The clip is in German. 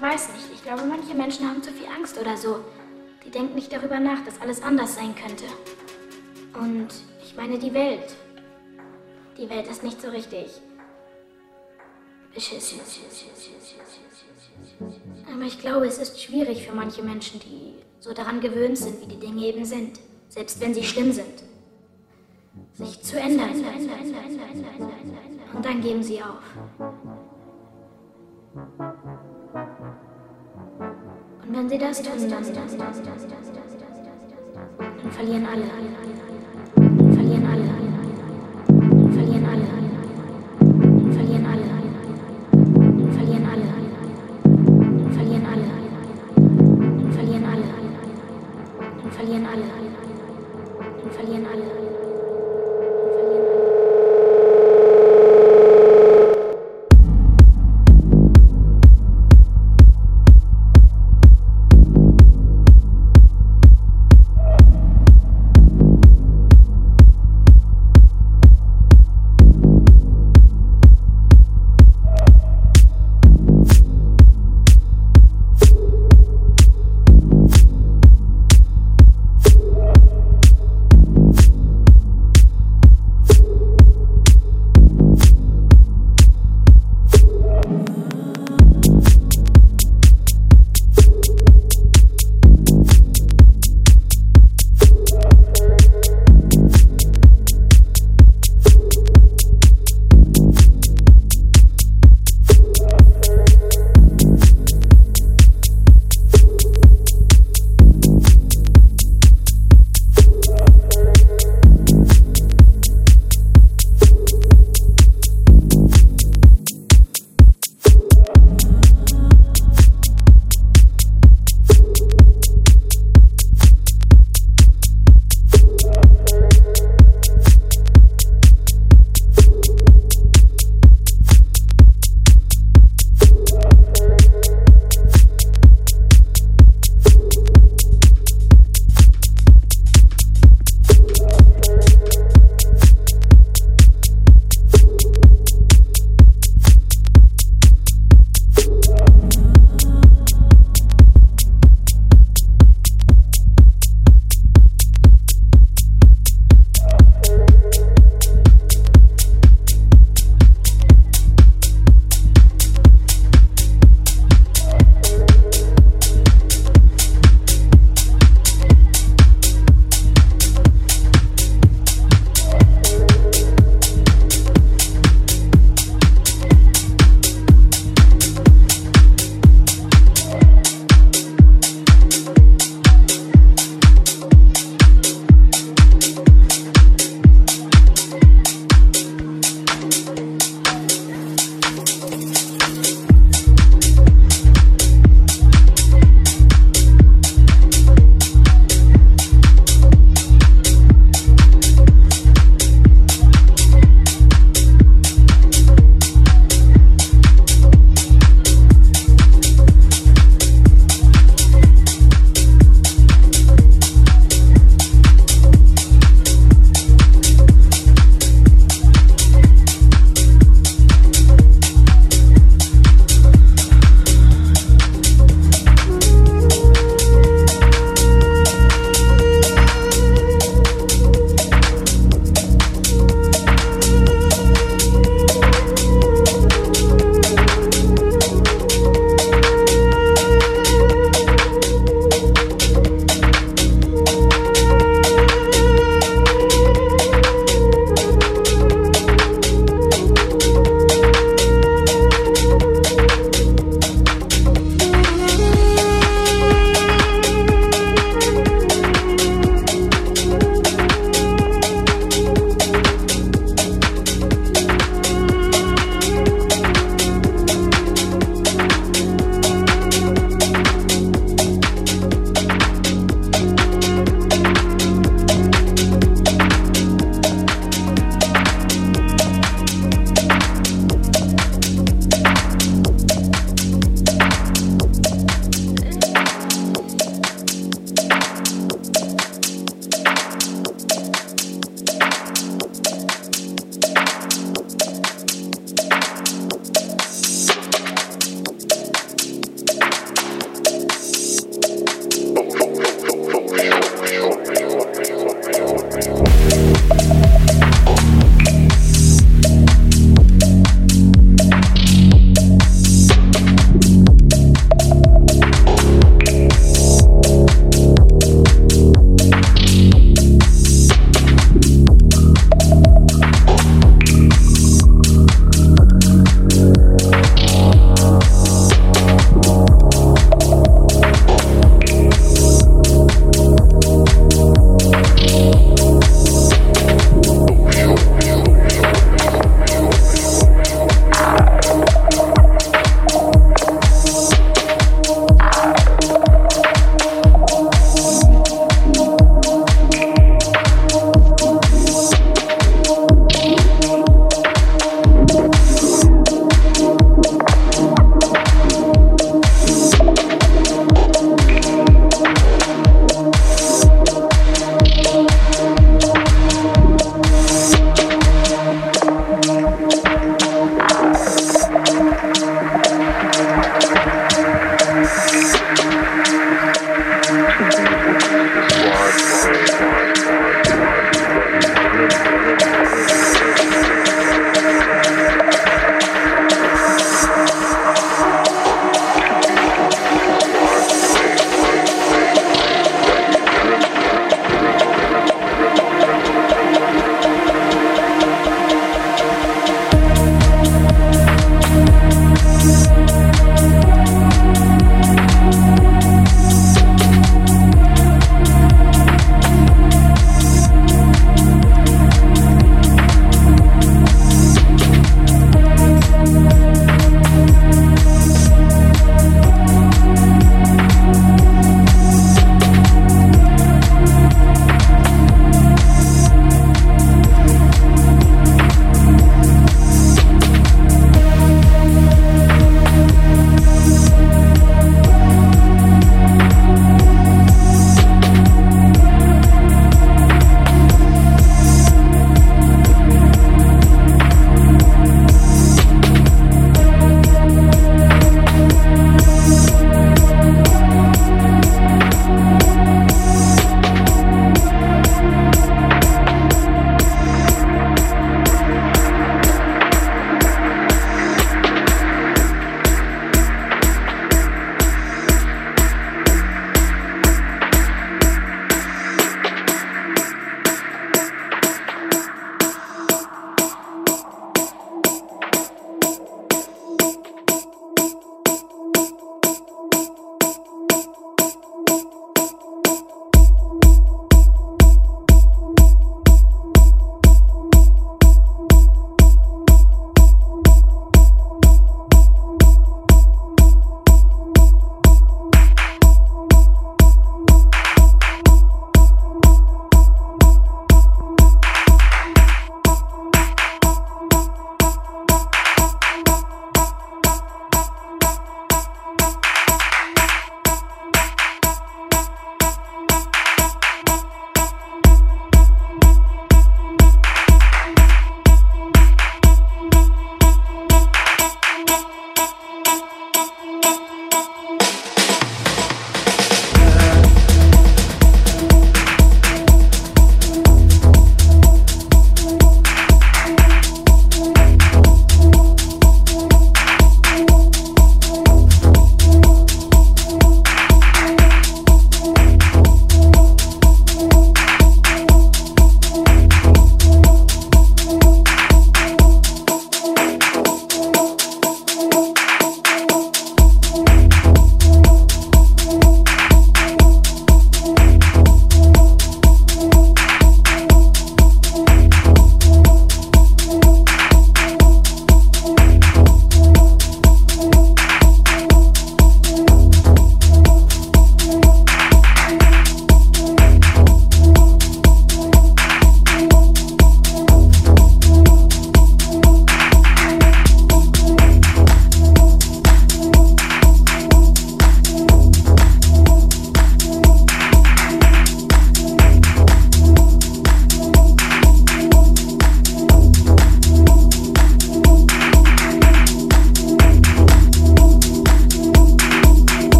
Ich weiß nicht. Ich glaube, manche Menschen haben zu viel Angst oder so. Die denken nicht darüber nach, dass alles anders sein könnte. Und ich meine die Welt. Die Welt ist nicht so richtig beschissen. Aber ich glaube, es ist schwierig für manche Menschen, die so daran gewöhnt sind, wie die Dinge eben sind, selbst wenn sie schlimm sind, sich zu ändern. Und dann geben sie auf. Wenn sie das tun, dann, dann, dann, dann verlieren alle.